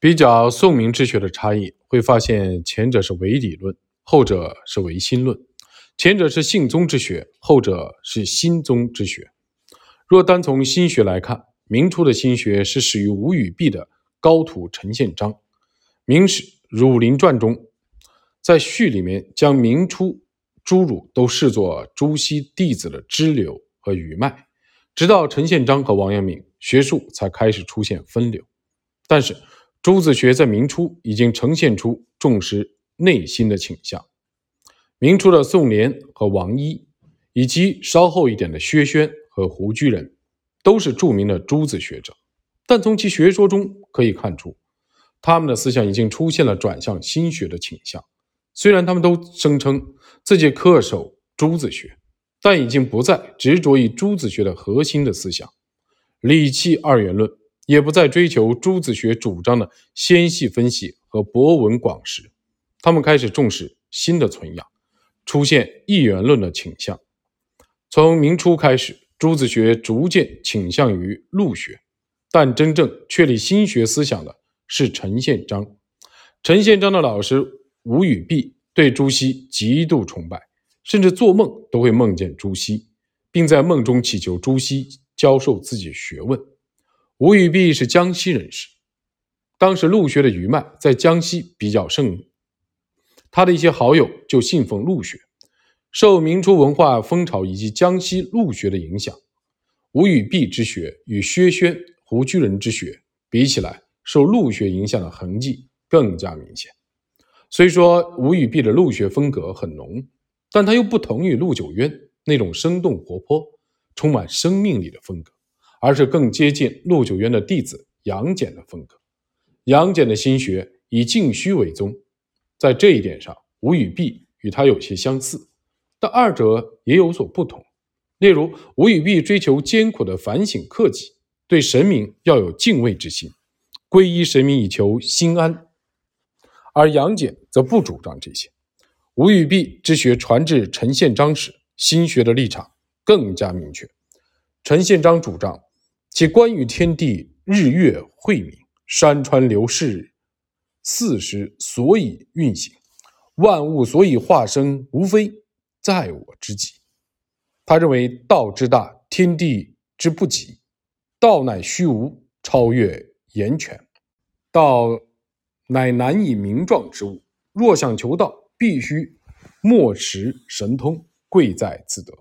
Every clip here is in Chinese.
比较宋明之学的差异，会发现前者是唯理论，后者是唯心论；前者是性宗之学，后者是心宗之学。若单从心学来看，明初的心学是始于吴语弼的高徒陈宪章。《明史·儒林传》中，在序里面将明初诸儒都视作朱熹弟子的支流和余脉，直到陈宪章和王阳明，学术才开始出现分流。但是，朱子学在明初已经呈现出重视内心的倾向。明初的宋濂和王一，以及稍后一点的薛轩和胡居仁，都是著名的朱子学者。但从其学说中可以看出，他们的思想已经出现了转向心学的倾向。虽然他们都声称自己恪守朱子学，但已经不再执着于朱子学的核心的思想——理气二元论。也不再追求朱子学主张的纤细分析和博闻广识，他们开始重视新的存养，出现一元论的倾向。从明初开始，朱子学逐渐倾向于陆学，但真正确立新学思想的是陈宪章。陈宪章的老师吴语弼对朱熹极度崇拜，甚至做梦都会梦见朱熹，并在梦中祈求朱熹教授自己学问。吴语弼是江西人士，当时陆学的余脉在江西比较盛，他的一些好友就信奉陆学。受明初文化风潮以及江西陆学的影响，吴语弼之学与薛轩、胡居仁之学比起来，受陆学影响的痕迹更加明显。虽说吴语弼的陆学风格很浓，但他又不同于陆九渊那种生动活泼、充满生命力的风格。而是更接近陆九渊的弟子杨戬的风格。杨戬的心学以静虚为宗，在这一点上，吴与弼与他有些相似，但二者也有所不同。例如，吴与弼追求艰苦的反省克己，对神明要有敬畏之心，皈依神明以求心安；而杨戬则不主张这些。吴语弼之学传至陈宪章时，心学的立场更加明确。陈宪章主张。其关于天地日月晦明、山川流逝、四时所以运行、万物所以化生，无非在我之己。他认为道之大，天地之不及；道乃虚无，超越言权；道乃难以名状之物。若想求道，必须莫持神通，贵在自得。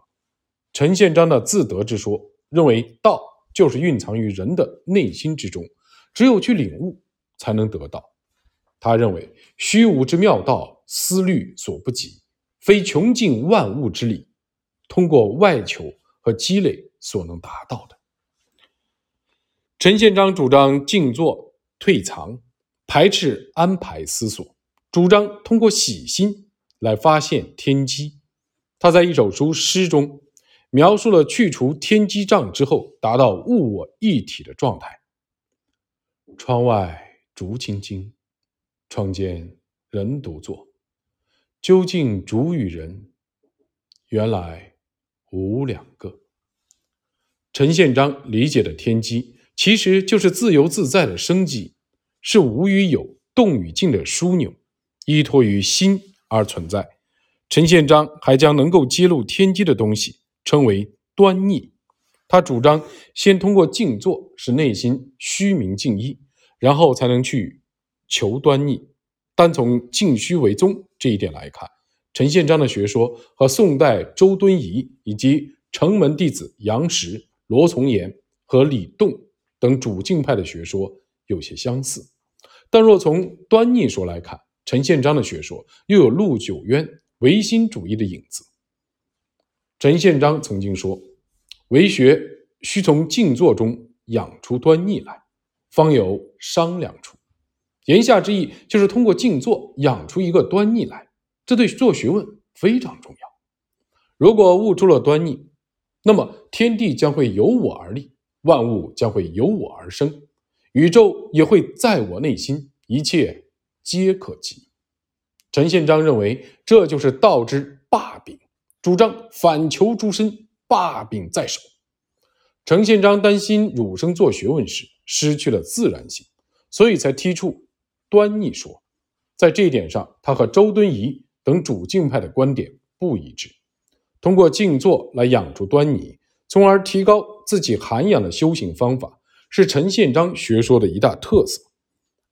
陈宪章的自得之说，认为道。就是蕴藏于人的内心之中，只有去领悟，才能得到。他认为虚无之妙道，思虑所不及，非穷尽万物之理，通过外求和积累所能达到的。陈宪章主张静坐退藏，排斥安排思索，主张通过喜心来发现天机。他在一首书诗中。描述了去除天机障之后，达到物我一体的状态。窗外竹青青，窗间人独坐。究竟竹与人，原来无两个。陈宪章理解的天机，其实就是自由自在的生机，是无与有、动与静的枢纽，依托于心而存在。陈宪章还将能够揭露天机的东西。称为端逆，他主张先通过静坐使内心虚明静意，然后才能去求端逆。单从静虚为宗这一点来看，陈宪章的学说和宋代周敦颐以及城门弟子杨时、罗从言和李栋等主静派的学说有些相似。但若从端逆说来看，陈宪章的学说又有陆九渊唯心主义的影子。陈宪章曾经说：“为学需从静坐中养出端倪来，方有商量处。”言下之意就是通过静坐养出一个端倪来，这对做学问非常重要。如果悟出了端倪，那么天地将会由我而立，万物将会由我而生，宇宙也会在我内心，一切皆可及。陈宪章认为，这就是道之霸柄。主张反求诸身，霸柄在手。陈宪章担心儒生做学问时失去了自然性，所以才提出端逆说。在这一点上，他和周敦颐等主静派的观点不一致。通过静坐来养出端倪，从而提高自己涵养的修行方法，是陈宪章学说的一大特色。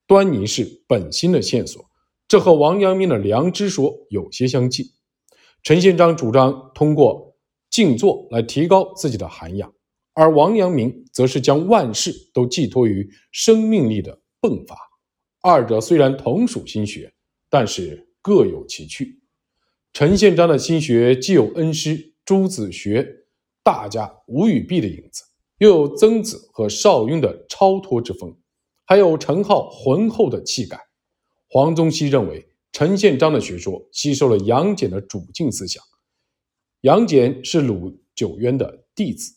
端倪是本心的线索，这和王阳明的良知说有些相近。陈宪章主张通过静坐来提高自己的涵养，而王阳明则是将万事都寄托于生命力的迸发。二者虽然同属心学，但是各有其趣。陈宪章的心学既有恩师朱子学大家吴与弼的影子，又有曾子和邵雍的超脱之风，还有陈浩浑厚的气概。黄宗羲认为，陈宪章的学说吸收了杨戬的主静思想。杨戬是陆九渊的弟子，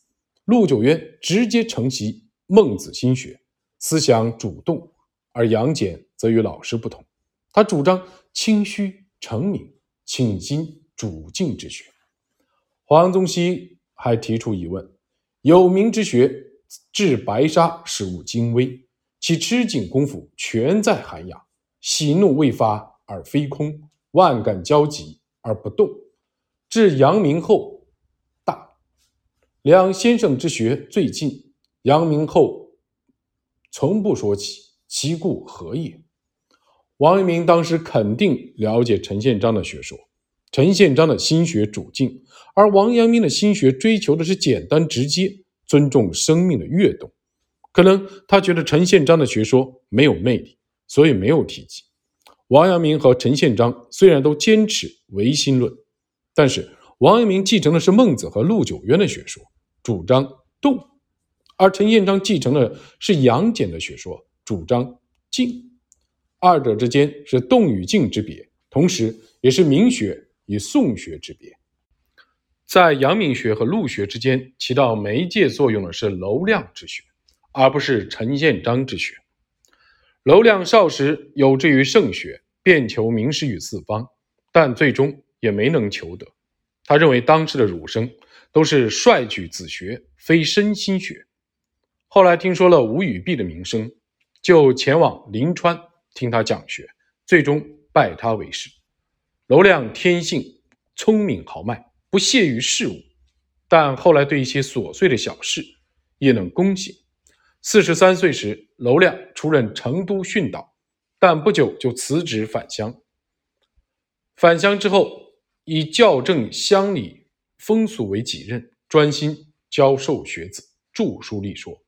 陆九渊直接承袭孟子心学，思想主动。而杨戬则与老师不同，他主张清虚澄明、清心主静之学。黄宗羲还提出疑问：有名之学，治白沙始悟精微，其吃紧功夫全在涵养，喜怒未发而非空，万感交集而不动。至阳明后大，两先生之学最近，阳明后从不说起。其故何也？王阳明当时肯定了解陈宪章的学说，陈宪章的心学主静，而王阳明的心学追求的是简单直接，尊重生命的跃动。可能他觉得陈宪章的学说没有魅力，所以没有提及。王阳明和陈宪章虽然都坚持唯心论，但是王阳明继承的是孟子和陆九渊的学说，主张动，而陈宪章继承的是杨戬的学说。主张静，二者之间是动与静之别，同时也是明学与宋学之别。在阳明学和陆学之间起到媒介作用的是娄亮之学，而不是陈宪章之学。娄亮少时有志于圣学，便求名师于四方，但最终也没能求得。他认为当时的儒生都是率举子学，非身心学。后来听说了吴语弼的名声。就前往临川听他讲学，最终拜他为师。娄亮天性聪明豪迈，不屑于事物，但后来对一些琐碎的小事也能恭行。四十三岁时，娄亮出任成都训导，但不久就辞职返乡。返乡之后，以校正乡里风俗为己任，专心教授学子，著书立说。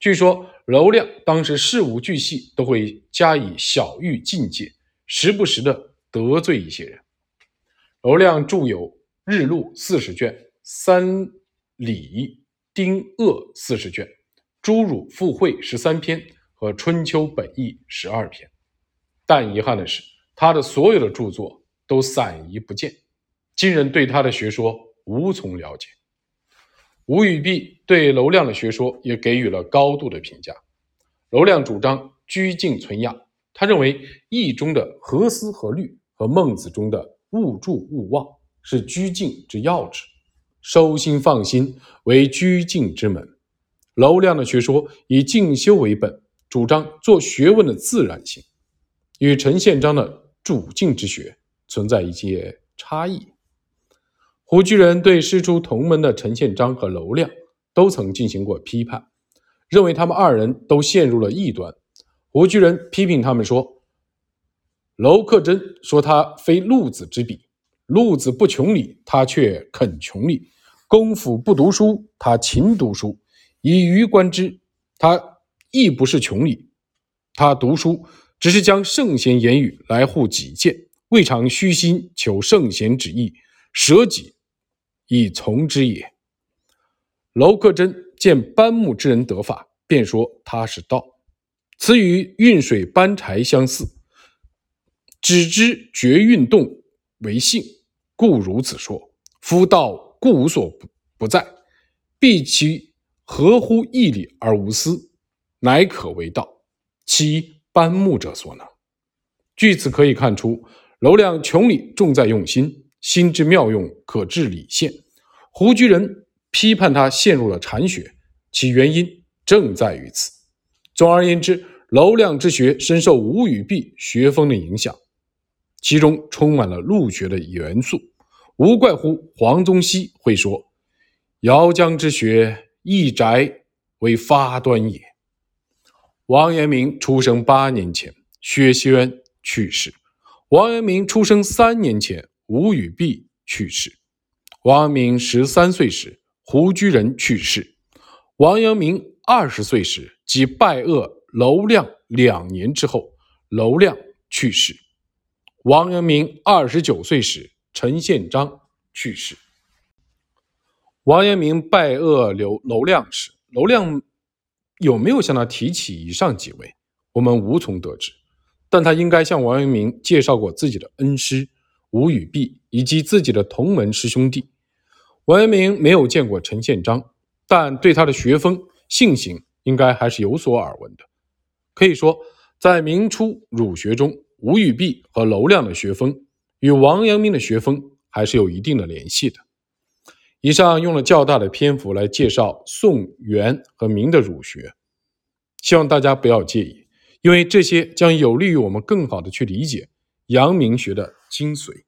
据说娄亮当时事无巨细都会加以小谕进戒，时不时的得罪一些人。娄亮著有《日录》四十卷，《三礼丁鄂》四十卷，《诸儒附会》十三篇和《春秋本义》十二篇。但遗憾的是，他的所有的著作都散遗不见，今人对他的学说无从了解。吴语弼对娄亮的学说也给予了高度的评价。娄亮主张居静存养，他认为易中的何思何虑和孟子中的勿助勿忘是居静之要旨，收心放心为居静之门。娄亮的学说以静修为本，主张做学问的自然性，与陈宪章的主静之学存在一些差异。胡居仁对师出同门的陈宪章和娄亮都曾进行过批判，认为他们二人都陷入了异端。胡居仁批评他们说：“娄克真说他非陆子之比，陆子不穷理，他却肯穷理；功夫不读书，他勤读书。以余观之，他亦不是穷理，他读书只是将圣贤言语来护己见，未尝虚心求圣贤旨意，舍己。”以从之也。娄克真见搬木之人得法，便说他是道，此与运水搬柴相似。只知觉运动为性，故如此说。夫道故无所不不在，必其合乎义理而无私，乃可为道。其搬木者所能。据此可以看出，娄亮穷理重在用心。心之妙用，可治理现。胡居仁批判他陷入了禅学，其原因正在于此。总而言之，楼亮之学深受吴与弼学风的影响，其中充满了陆学的元素，无怪乎黄宗羲会说：“姚江之学，一宅为发端也。”王阳明出生八年前，薛轩去世；王阳明出生三年前，吴与弼去世；王阳明十三岁时，胡居仁去世；王阳明二十岁时，即拜谒娄亮两年之后，娄亮去世；王阳明二十九岁时，陈宪章去世。王阳明拜谒刘娄亮时，娄亮。有没有向他提起以上几位，我们无从得知。但他应该向王阳明介绍过自己的恩师吴与弼以及自己的同门师兄弟。王阳明没有见过陈宪章，但对他的学风性行应该还是有所耳闻的。可以说，在明初儒学中，吴与弼和娄亮的学风与王阳明的学风还是有一定的联系的。以上用了较大的篇幅来介绍宋、元和明的儒学，希望大家不要介意，因为这些将有利于我们更好的去理解阳明学的精髓。